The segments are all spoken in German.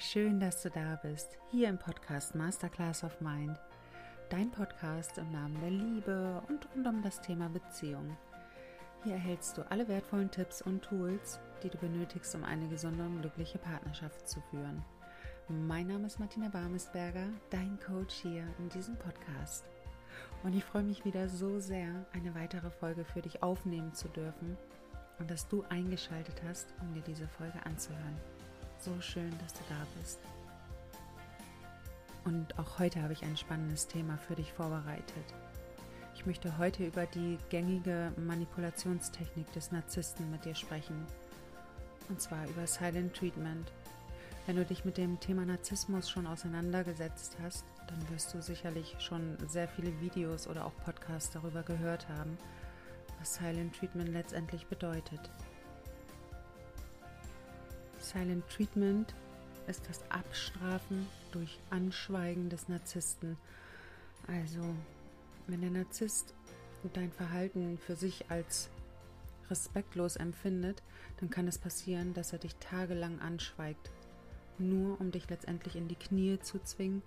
schön, dass du da bist, hier im Podcast Masterclass of Mind, dein Podcast im Namen der Liebe und rund um das Thema Beziehung. Hier erhältst du alle wertvollen Tipps und Tools, die du benötigst, um eine gesunde und glückliche Partnerschaft zu führen. Mein Name ist Martina Barmesberger, dein Coach hier in diesem Podcast. Und ich freue mich wieder so sehr, eine weitere Folge für dich aufnehmen zu dürfen und dass du eingeschaltet hast, um dir diese Folge anzuhören. So schön, dass du da bist. Und auch heute habe ich ein spannendes Thema für dich vorbereitet. Ich möchte heute über die gängige Manipulationstechnik des Narzissten mit dir sprechen. Und zwar über Silent Treatment. Wenn du dich mit dem Thema Narzissmus schon auseinandergesetzt hast, dann wirst du sicherlich schon sehr viele Videos oder auch Podcasts darüber gehört haben, was Silent Treatment letztendlich bedeutet. Silent Treatment ist das Abstrafen durch Anschweigen des Narzissten. Also, wenn der Narzisst dein Verhalten für sich als respektlos empfindet, dann kann es passieren, dass er dich tagelang anschweigt. Nur um dich letztendlich in die Knie zu zwingen,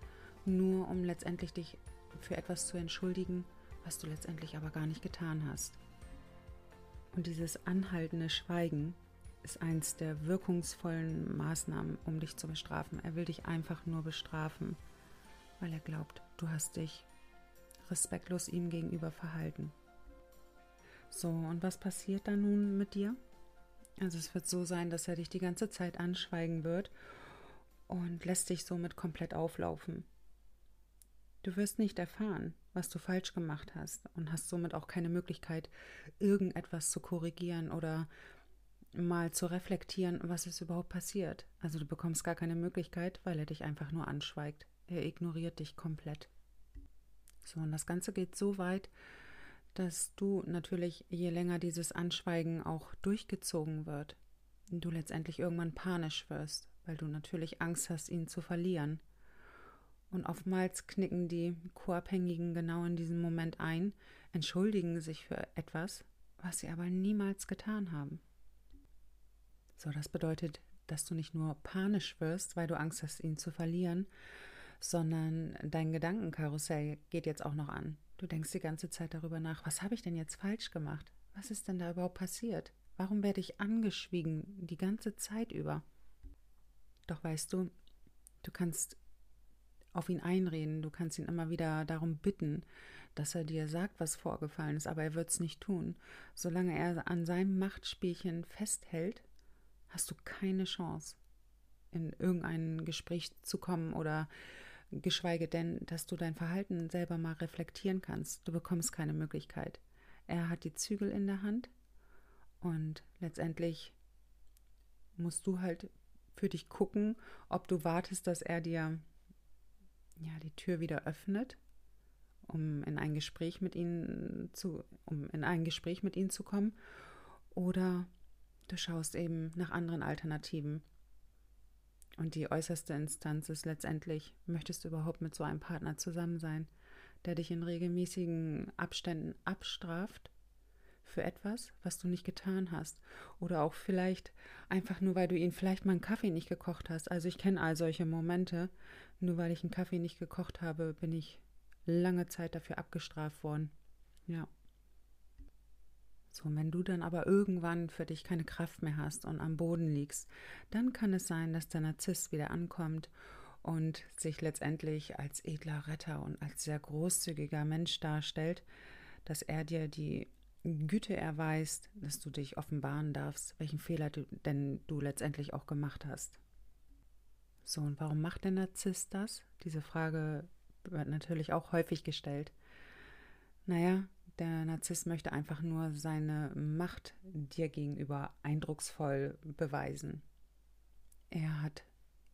nur um letztendlich dich für etwas zu entschuldigen, was du letztendlich aber gar nicht getan hast. Und dieses anhaltende Schweigen ist eins der wirkungsvollen Maßnahmen, um dich zu bestrafen. Er will dich einfach nur bestrafen, weil er glaubt, du hast dich respektlos ihm gegenüber verhalten. So, und was passiert dann nun mit dir? Also es wird so sein, dass er dich die ganze Zeit anschweigen wird und lässt dich somit komplett auflaufen. Du wirst nicht erfahren, was du falsch gemacht hast und hast somit auch keine Möglichkeit, irgendetwas zu korrigieren oder mal zu reflektieren, was ist überhaupt passiert. Also du bekommst gar keine Möglichkeit, weil er dich einfach nur anschweigt. Er ignoriert dich komplett. So, und das Ganze geht so weit, dass du natürlich, je länger dieses Anschweigen auch durchgezogen wird, du letztendlich irgendwann panisch wirst, weil du natürlich Angst hast, ihn zu verlieren. Und oftmals knicken die Co-Abhängigen genau in diesem Moment ein, entschuldigen sich für etwas, was sie aber niemals getan haben. So, das bedeutet, dass du nicht nur panisch wirst, weil du Angst hast, ihn zu verlieren, sondern dein Gedankenkarussell geht jetzt auch noch an. Du denkst die ganze Zeit darüber nach, was habe ich denn jetzt falsch gemacht? Was ist denn da überhaupt passiert? Warum werde ich angeschwiegen die ganze Zeit über? Doch weißt du, du kannst auf ihn einreden, du kannst ihn immer wieder darum bitten, dass er dir sagt, was vorgefallen ist, aber er wird es nicht tun. Solange er an seinem Machtspielchen festhält, hast du keine Chance, in irgendein Gespräch zu kommen oder geschweige denn, dass du dein Verhalten selber mal reflektieren kannst. Du bekommst keine Möglichkeit. Er hat die Zügel in der Hand und letztendlich musst du halt für dich gucken, ob du wartest, dass er dir ja die Tür wieder öffnet, um in ein Gespräch mit ihnen zu, um in ein Gespräch mit ihnen zu kommen, oder Du schaust eben nach anderen Alternativen. Und die äußerste Instanz ist letztendlich, möchtest du überhaupt mit so einem Partner zusammen sein, der dich in regelmäßigen Abständen abstraft für etwas, was du nicht getan hast. Oder auch vielleicht einfach nur, weil du ihn vielleicht mal einen Kaffee nicht gekocht hast. Also ich kenne all solche Momente. Nur weil ich einen Kaffee nicht gekocht habe, bin ich lange Zeit dafür abgestraft worden. Ja. So, wenn du dann aber irgendwann für dich keine Kraft mehr hast und am Boden liegst, dann kann es sein, dass der Narzisst wieder ankommt und sich letztendlich als edler Retter und als sehr großzügiger Mensch darstellt, dass er dir die Güte erweist, dass du dich offenbaren darfst, welchen Fehler du denn du letztendlich auch gemacht hast. So, und warum macht der Narzisst das? Diese Frage wird natürlich auch häufig gestellt. Naja, der Narzisst möchte einfach nur seine Macht dir gegenüber eindrucksvoll beweisen. Er hat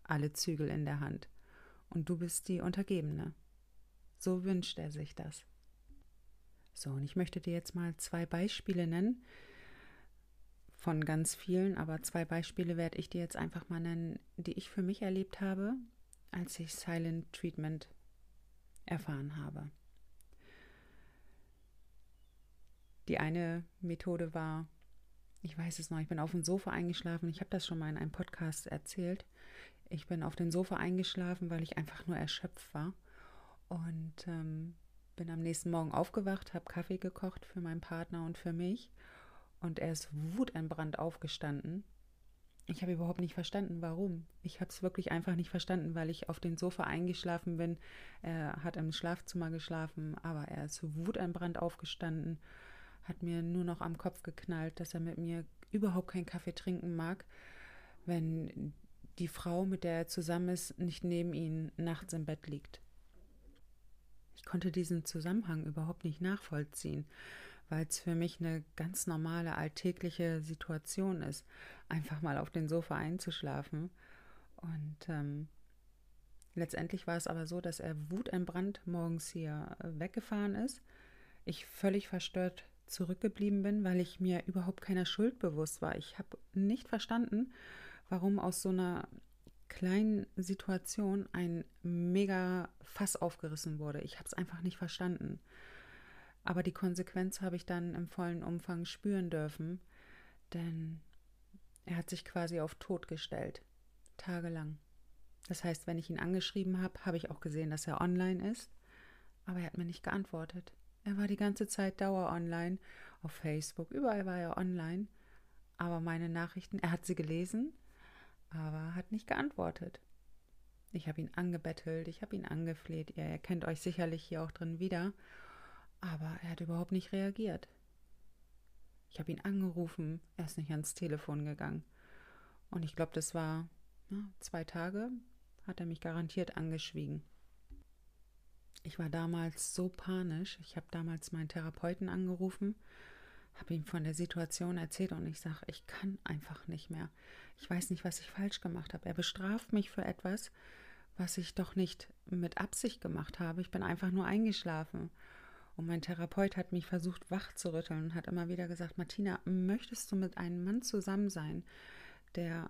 alle Zügel in der Hand und du bist die Untergebene. So wünscht er sich das. So, und ich möchte dir jetzt mal zwei Beispiele nennen, von ganz vielen, aber zwei Beispiele werde ich dir jetzt einfach mal nennen, die ich für mich erlebt habe, als ich Silent Treatment erfahren habe. Die eine Methode war, ich weiß es noch, ich bin auf dem Sofa eingeschlafen, ich habe das schon mal in einem Podcast erzählt. Ich bin auf dem Sofa eingeschlafen, weil ich einfach nur erschöpft war. Und ähm, bin am nächsten Morgen aufgewacht, habe Kaffee gekocht für meinen Partner und für mich. Und er ist wutentbrannt aufgestanden. Ich habe überhaupt nicht verstanden, warum. Ich habe es wirklich einfach nicht verstanden, weil ich auf dem Sofa eingeschlafen bin. Er hat im Schlafzimmer geschlafen, aber er ist wutentbrannt aufgestanden, hat mir nur noch am Kopf geknallt, dass er mit mir überhaupt keinen Kaffee trinken mag, wenn die Frau, mit der er zusammen ist, nicht neben ihm nachts im Bett liegt. Ich konnte diesen Zusammenhang überhaupt nicht nachvollziehen, weil es für mich eine ganz normale alltägliche Situation ist, einfach mal auf den Sofa einzuschlafen. Und ähm, letztendlich war es aber so, dass er wutentbrannt morgens hier äh, weggefahren ist. Ich völlig verstört zurückgeblieben bin, weil ich mir überhaupt keiner Schuld bewusst war. Ich habe nicht verstanden, warum aus so einer kleinen Situation ein mega Fass aufgerissen wurde. Ich habe es einfach nicht verstanden. Aber die Konsequenz habe ich dann im vollen Umfang spüren dürfen, denn er hat sich quasi auf Tod gestellt, tagelang. Das heißt, wenn ich ihn angeschrieben habe, habe ich auch gesehen, dass er online ist, aber er hat mir nicht geantwortet. Er war die ganze Zeit dauer online, auf Facebook, überall war er online, aber meine Nachrichten, er hat sie gelesen, aber hat nicht geantwortet. Ich habe ihn angebettelt, ich habe ihn angefleht, ihr erkennt euch sicherlich hier auch drin wieder, aber er hat überhaupt nicht reagiert. Ich habe ihn angerufen, er ist nicht ans Telefon gegangen. Und ich glaube, das war ja, zwei Tage, hat er mich garantiert angeschwiegen. Ich war damals so panisch. Ich habe damals meinen Therapeuten angerufen habe ihm von der Situation erzählt und ich sage, ich kann einfach nicht mehr. Ich weiß nicht, was ich falsch gemacht habe. Er bestraft mich für etwas, was ich doch nicht mit Absicht gemacht habe. Ich bin einfach nur eingeschlafen. Und mein Therapeut hat mich versucht, wach zu rütteln und hat immer wieder gesagt, Martina, möchtest du mit einem Mann zusammen sein, der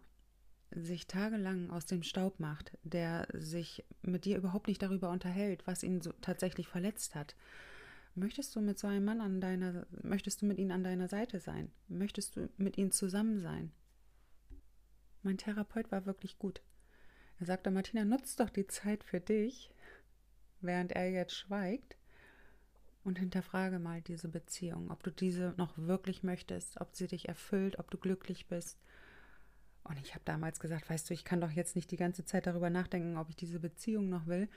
sich tagelang aus dem Staub macht, der sich mit dir überhaupt nicht darüber unterhält, was ihn so tatsächlich verletzt hat, Möchtest du mit so einem Mann an deiner, möchtest du mit ihm an deiner Seite sein? Möchtest du mit ihm zusammen sein? Mein Therapeut war wirklich gut. Er sagte, Martina, nutz doch die Zeit für dich, während er jetzt schweigt, und hinterfrage mal diese Beziehung, ob du diese noch wirklich möchtest, ob sie dich erfüllt, ob du glücklich bist. Und ich habe damals gesagt, weißt du, ich kann doch jetzt nicht die ganze Zeit darüber nachdenken, ob ich diese Beziehung noch will.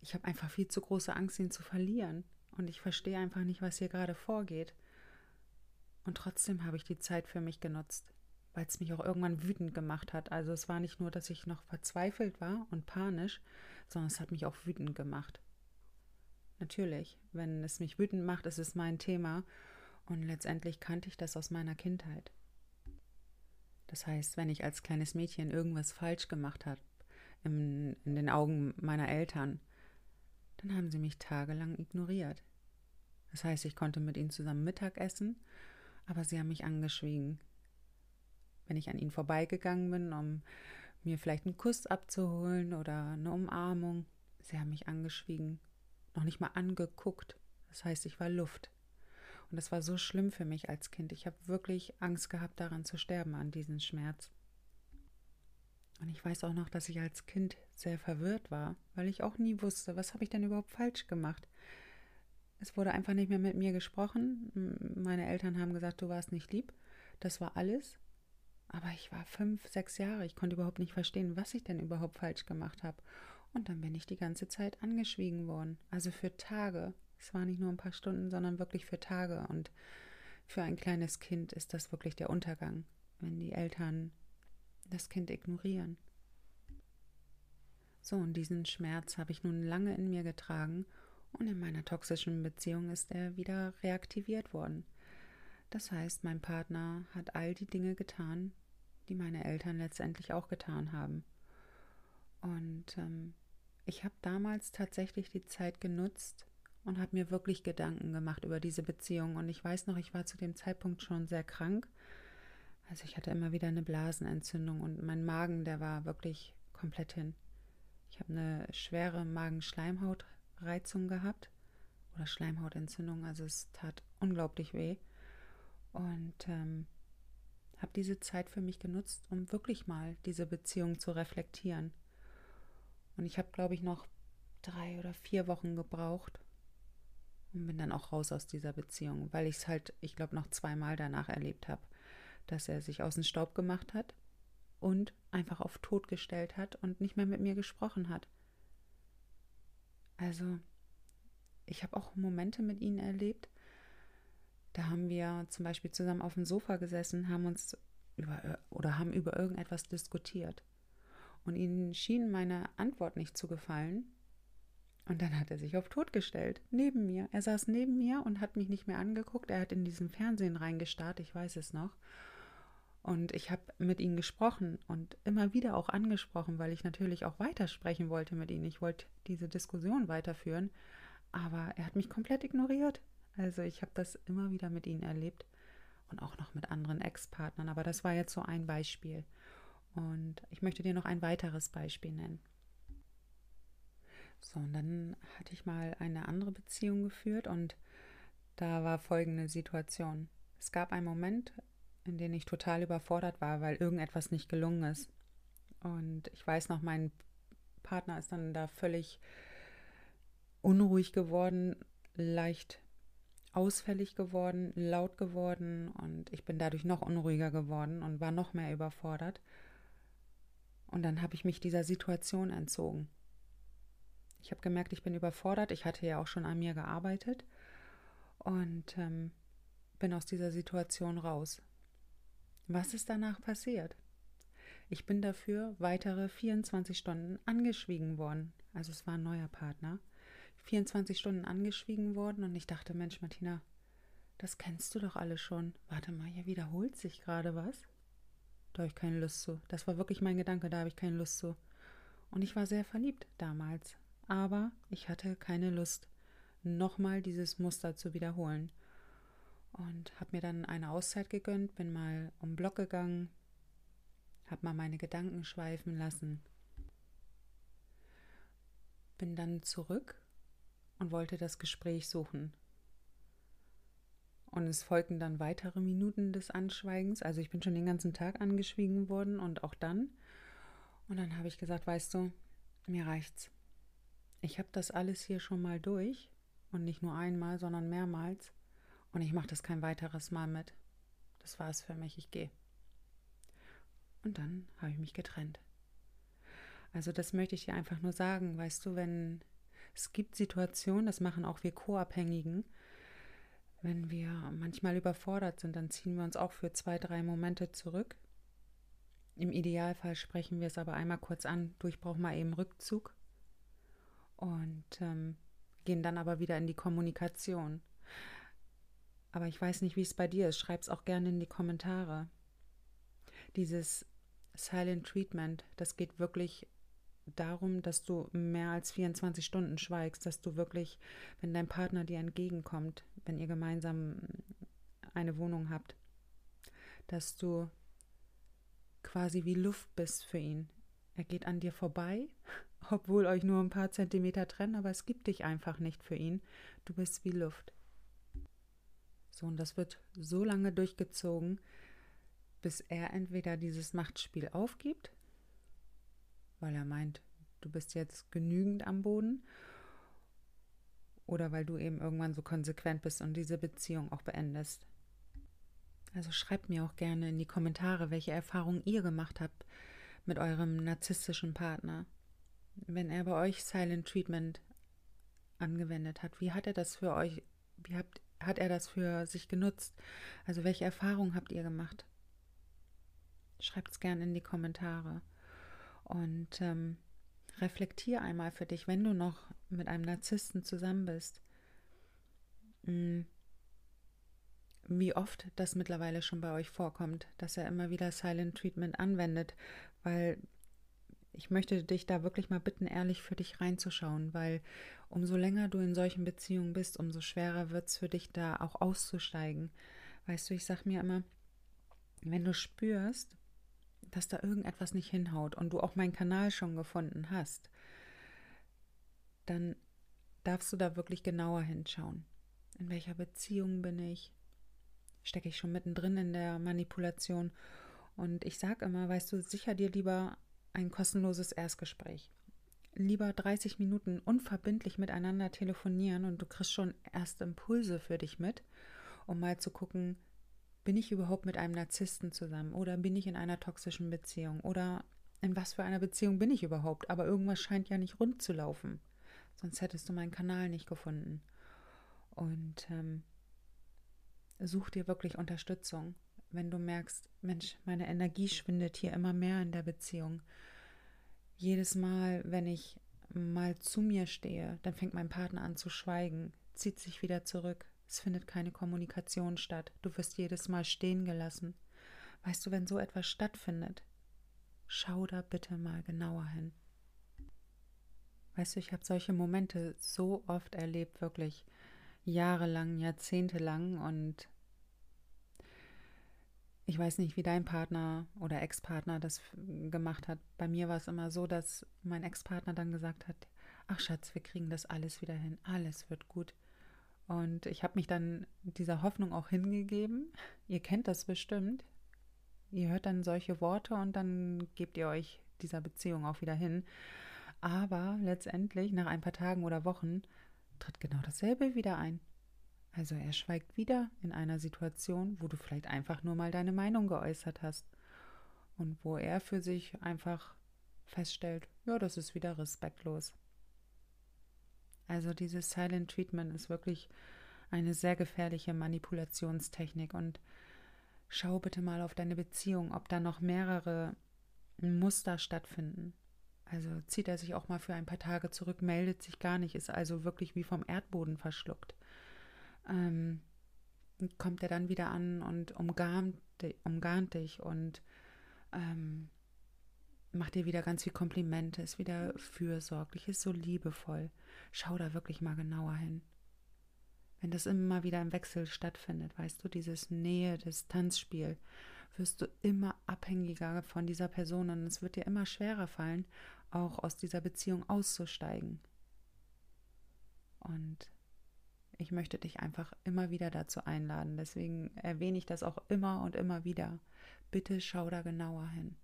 Ich habe einfach viel zu große Angst, ihn zu verlieren. Und ich verstehe einfach nicht, was hier gerade vorgeht. Und trotzdem habe ich die Zeit für mich genutzt, weil es mich auch irgendwann wütend gemacht hat. Also es war nicht nur, dass ich noch verzweifelt war und panisch, sondern es hat mich auch wütend gemacht. Natürlich, wenn es mich wütend macht, ist es mein Thema und letztendlich kannte ich das aus meiner Kindheit. Das heißt, wenn ich als kleines Mädchen irgendwas falsch gemacht habe, in, in den Augen meiner Eltern, dann haben sie mich tagelang ignoriert. Das heißt, ich konnte mit ihnen zusammen Mittag essen, aber sie haben mich angeschwiegen. Wenn ich an ihnen vorbeigegangen bin, um mir vielleicht einen Kuss abzuholen oder eine Umarmung, sie haben mich angeschwiegen, noch nicht mal angeguckt. Das heißt, ich war Luft. Und das war so schlimm für mich als Kind. Ich habe wirklich Angst gehabt, daran zu sterben, an diesem Schmerz. Und ich weiß auch noch, dass ich als Kind sehr verwirrt war, weil ich auch nie wusste, was habe ich denn überhaupt falsch gemacht. Es wurde einfach nicht mehr mit mir gesprochen. Meine Eltern haben gesagt, du warst nicht lieb. Das war alles. Aber ich war fünf, sechs Jahre. Ich konnte überhaupt nicht verstehen, was ich denn überhaupt falsch gemacht habe. Und dann bin ich die ganze Zeit angeschwiegen worden. Also für Tage. Es war nicht nur ein paar Stunden, sondern wirklich für Tage. Und für ein kleines Kind ist das wirklich der Untergang, wenn die Eltern das Kind ignorieren. So, und diesen Schmerz habe ich nun lange in mir getragen und in meiner toxischen Beziehung ist er wieder reaktiviert worden. Das heißt, mein Partner hat all die Dinge getan, die meine Eltern letztendlich auch getan haben. Und ähm, ich habe damals tatsächlich die Zeit genutzt und habe mir wirklich Gedanken gemacht über diese Beziehung. Und ich weiß noch, ich war zu dem Zeitpunkt schon sehr krank also ich hatte immer wieder eine Blasenentzündung und mein Magen, der war wirklich komplett hin. Ich habe eine schwere Magenschleimhautreizung gehabt oder Schleimhautentzündung, also es tat unglaublich weh. Und ähm, habe diese Zeit für mich genutzt, um wirklich mal diese Beziehung zu reflektieren. Und ich habe, glaube ich, noch drei oder vier Wochen gebraucht und bin dann auch raus aus dieser Beziehung, weil ich es halt, ich glaube, noch zweimal danach erlebt habe, dass er sich aus dem Staub gemacht hat und einfach auf Tod gestellt hat und nicht mehr mit mir gesprochen hat. Also, ich habe auch Momente mit ihnen erlebt, da haben wir zum Beispiel zusammen auf dem Sofa gesessen, haben uns über oder haben über irgendetwas diskutiert. Und ihnen schien meine Antwort nicht zu gefallen. Und dann hat er sich auf Tod gestellt, neben mir. Er saß neben mir und hat mich nicht mehr angeguckt. Er hat in diesen Fernsehen reingestarrt, ich weiß es noch. Und ich habe mit ihm gesprochen und immer wieder auch angesprochen, weil ich natürlich auch weitersprechen wollte mit ihm. Ich wollte diese Diskussion weiterführen, aber er hat mich komplett ignoriert. Also ich habe das immer wieder mit ihnen erlebt und auch noch mit anderen Ex-Partnern, aber das war jetzt so ein Beispiel. Und ich möchte dir noch ein weiteres Beispiel nennen. So, und dann hatte ich mal eine andere Beziehung geführt und da war folgende Situation. Es gab einen Moment, in dem ich total überfordert war, weil irgendetwas nicht gelungen ist. Und ich weiß noch, mein Partner ist dann da völlig unruhig geworden, leicht ausfällig geworden, laut geworden und ich bin dadurch noch unruhiger geworden und war noch mehr überfordert. Und dann habe ich mich dieser Situation entzogen. Ich habe gemerkt, ich bin überfordert. Ich hatte ja auch schon an mir gearbeitet und ähm, bin aus dieser Situation raus. Was ist danach passiert? Ich bin dafür weitere 24 Stunden angeschwiegen worden. Also es war ein neuer Partner. 24 Stunden angeschwiegen worden und ich dachte, Mensch, Martina, das kennst du doch alle schon. Warte mal, hier wiederholt sich gerade was. Da habe ich keine Lust zu. Das war wirklich mein Gedanke, da habe ich keine Lust zu. Und ich war sehr verliebt damals. Aber ich hatte keine Lust, nochmal dieses Muster zu wiederholen. Und habe mir dann eine Auszeit gegönnt, bin mal um Block gegangen, habe mal meine Gedanken schweifen lassen. Bin dann zurück und wollte das Gespräch suchen. Und es folgten dann weitere Minuten des Anschweigens. Also ich bin schon den ganzen Tag angeschwiegen worden und auch dann. Und dann habe ich gesagt, weißt du, mir reicht's. Ich habe das alles hier schon mal durch und nicht nur einmal, sondern mehrmals. Und ich mache das kein weiteres Mal mit. Das war es für mich, ich gehe. Und dann habe ich mich getrennt. Also das möchte ich dir einfach nur sagen, weißt du, wenn es gibt Situationen, das machen auch wir Co-Abhängigen, wenn wir manchmal überfordert sind, dann ziehen wir uns auch für zwei, drei Momente zurück. Im Idealfall sprechen wir es aber einmal kurz an, durch braucht mal eben Rückzug und ähm, gehen dann aber wieder in die Kommunikation. Aber ich weiß nicht, wie es bei dir ist. Schreib es auch gerne in die Kommentare. Dieses Silent Treatment, das geht wirklich darum, dass du mehr als 24 Stunden schweigst, dass du wirklich, wenn dein Partner dir entgegenkommt, wenn ihr gemeinsam eine Wohnung habt, dass du quasi wie Luft bist für ihn. Er geht an dir vorbei, obwohl euch nur ein paar Zentimeter trennen, aber es gibt dich einfach nicht für ihn. Du bist wie Luft. So, und das wird so lange durchgezogen, bis er entweder dieses Machtspiel aufgibt weil er meint, du bist jetzt genügend am Boden oder weil du eben irgendwann so konsequent bist und diese Beziehung auch beendest. Also schreibt mir auch gerne in die Kommentare, welche Erfahrungen ihr gemacht habt mit eurem narzisstischen Partner. Wenn er bei euch Silent Treatment angewendet hat, wie hat er das für euch, wie habt, hat er das für sich genutzt? Also welche Erfahrungen habt ihr gemacht? Schreibt es gerne in die Kommentare. Und ähm, reflektier einmal für dich, wenn du noch mit einem Narzissten zusammen bist, mh, mm, wie oft das mittlerweile schon bei euch vorkommt, dass er immer wieder Silent Treatment anwendet, weil ich möchte dich da wirklich mal bitten, ehrlich für dich reinzuschauen, weil umso länger du in solchen Beziehungen bist, umso schwerer wird es für dich da auch auszusteigen. Weißt du, ich sag mir immer, wenn du spürst, dass da irgendetwas nicht hinhaut und du auch meinen Kanal schon gefunden hast, dann darfst du da wirklich genauer hinschauen. In welcher Beziehung bin ich? stecke ich schon mittendrin in der Manipulation. Und ich sage immer, weißt du, sicher dir lieber ein kostenloses Erstgespräch. Lieber 30 Minuten unverbindlich miteinander telefonieren und du kriegst schon erste Impulse für dich mit, um mal zu gucken, bin ich überhaupt mit einem Narzissten zusammen oder bin ich in einer toxischen Beziehung oder in was für einer Beziehung bin ich überhaupt? Aber irgendwas scheint ja nicht rund zu laufen. Sonst hättest du meinen Kanal nicht gefunden. Und ähm, such dir wirklich Unterstützung, wenn du merkst, Mensch, meine Energie schwindet hier immer mehr in der Beziehung. Jedes Mal, wenn ich mal zu mir stehe, dann fängt mein Partner an zu schweigen, zieht sich wieder zurück. Es findet keine Kommunikation statt. Du wirst jedes Mal stehen gelassen. Weißt du, wenn so etwas stattfindet, schau da bitte mal genauer hin. Weißt du, ich habe solche Momente so oft erlebt, wirklich jahrelang, jahrzehntelang und ich weiß nicht, wie dein Partner oder Ex-Partner das gemacht hat. Bei mir war es immer so, dass mein Ex-Partner dann gesagt hat, ach Schatz, wir kriegen das alles wieder hin, alles wird gut. Und ich habe mich dann dieser Hoffnung auch hingegeben. Ihr kennt das bestimmt. Ihr hört dann solche Worte und dann gebt ihr euch dieser Beziehung auch wieder hin. Aber letztendlich, nach ein paar Tagen oder Wochen, tritt genau dasselbe wieder ein. Also er schweigt wieder in einer Situation, wo du vielleicht einfach nur mal deine Meinung geäußert hast und wo er für sich einfach feststellt, ja, das ist wieder respektlos. Also dieses Silent Treatment ist wirklich eine sehr gefährliche Manipulationstechnik und schau bitte mal auf deine Beziehung, ob da noch mehrere Muster stattfinden. Also zieht er sich auch mal für ein paar Tage zurück, meldet sich gar nicht, ist also wirklich wie vom Erdboden verschluckt. Ähm, kommt er dann wieder an und umgarnt, umgarnt dich und ähm, macht dir wieder ganz viel Komplimente, ist wieder fürsorglich, ist so liebevoll. Schau da wirklich mal genauer hin. Wenn das immer wieder im Wechsel stattfindet, weißt du, dieses Nähe-Distanzspiel, wirst du immer abhängiger von dieser Person und es wird dir immer schwerer fallen, auch aus dieser Beziehung auszusteigen. Und ich möchte dich einfach immer wieder dazu einladen. Deswegen erwähne ich das auch immer und immer wieder. Bitte schau da genauer hin.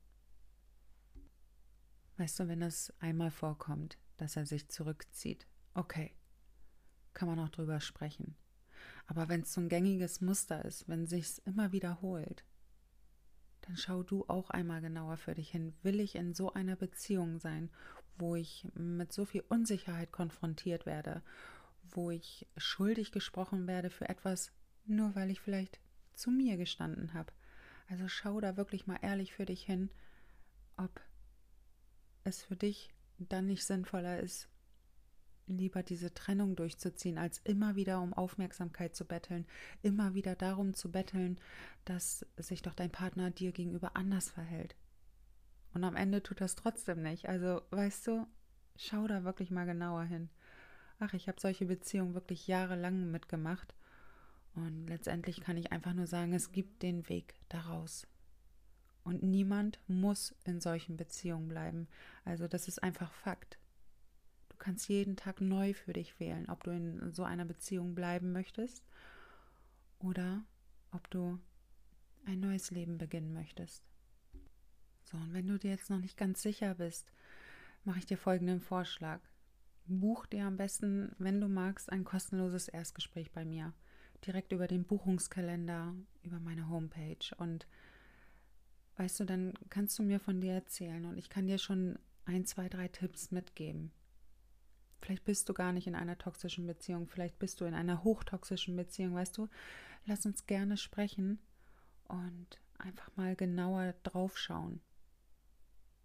Weißt du, wenn es einmal vorkommt, dass er sich zurückzieht, okay, kann man auch drüber sprechen. Aber wenn es so ein gängiges Muster ist, wenn sich's immer wiederholt, dann schau du auch einmal genauer für dich hin. Will ich in so einer Beziehung sein, wo ich mit so viel Unsicherheit konfrontiert werde, wo ich schuldig gesprochen werde für etwas, nur weil ich vielleicht zu mir gestanden habe. Also schau da wirklich mal ehrlich für dich hin, ob es für dich dann nicht sinnvoller ist, lieber diese Trennung durchzuziehen, als immer wieder um Aufmerksamkeit zu betteln, immer wieder darum zu betteln, dass sich doch dein Partner dir gegenüber anders verhält. Und am Ende tut das trotzdem nicht. Also, weißt du, schau da wirklich mal genauer hin. Ach, ich habe solche Beziehungen wirklich jahrelang mitgemacht. Und letztendlich kann ich einfach nur sagen, es gibt den Weg daraus. Und niemand muss in solchen Beziehungen bleiben. Also das ist einfach Fakt. Du kannst jeden Tag neu für dich wählen, ob du in so einer Beziehung bleiben möchtest oder ob du ein neues Leben beginnen möchtest. So, und wenn du dir jetzt noch nicht ganz sicher bist, mache ich dir folgenden Vorschlag. Buch dir am besten, wenn du magst, ein kostenloses Erstgespräch bei mir. Direkt über den Buchungskalender, über meine Homepage. Und weißt du, dann kannst du mir von dir erzählen und ich kann dir schon ein, zwei, drei Tipps mitgeben. Vielleicht bist du gar nicht in einer toxischen Beziehung, vielleicht bist du in einer hochtoxischen Beziehung, weißt du? Lass uns gerne sprechen und einfach mal genauer draufschauen.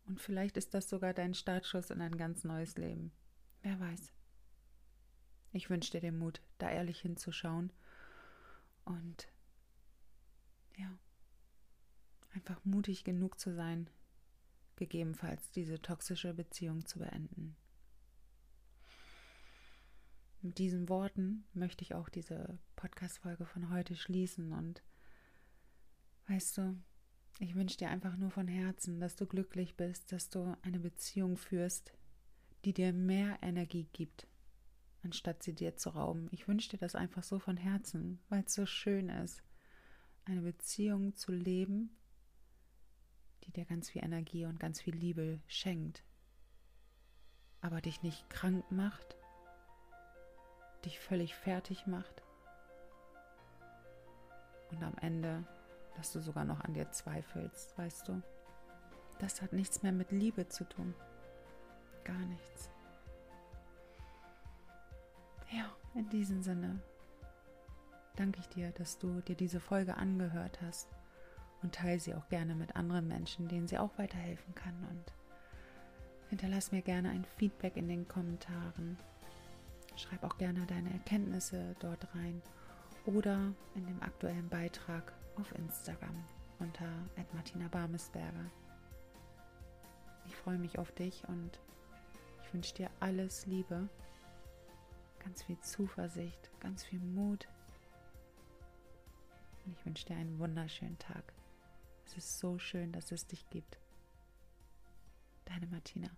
Und vielleicht ist das sogar dein Startschuss in ein ganz neues Leben. Wer weiß. Ich wünsche dir den Mut, da ehrlich hinzuschauen und ja, einfach mutig genug zu sein, gegebenenfalls diese toxische Beziehung zu beenden. Mit diesen Worten möchte ich auch diese Podcast-Folge von heute schließen und weißt du, ich wünsche dir einfach nur von Herzen, dass du glücklich bist, dass du eine Beziehung führst, die dir mehr Energie gibt, anstatt sie dir zu rauben. Ich wünsche dir das einfach so von Herzen, weil es so schön ist, eine Beziehung zu leben, die dir ganz viel Energie und ganz viel Liebe schenkt, aber dich nicht krank macht, dich völlig fertig macht und am Ende, dass du sogar noch an dir zweifelst, weißt du? Das hat nichts mehr mit Liebe zu tun. Gar nichts. Ja, in diesem Sinne danke ich dir, dass du dir diese Folge angehört hast und teile sie auch gerne mit anderen Menschen, denen sie auch weiterhelfen kann. Und hinterlass mir gerne ein Feedback in den Kommentaren. Schreib auch gerne deine Erkenntnisse dort rein oder in dem aktuellen Beitrag auf Instagram unter Martina Barmesberger. Ich freue mich auf dich und ich wünsche dir alles Liebe, ganz viel Zuversicht, ganz viel Mut. Und ich wünsche dir einen wunderschönen Tag. Es ist so schön, dass es dich gibt. Deine Martina.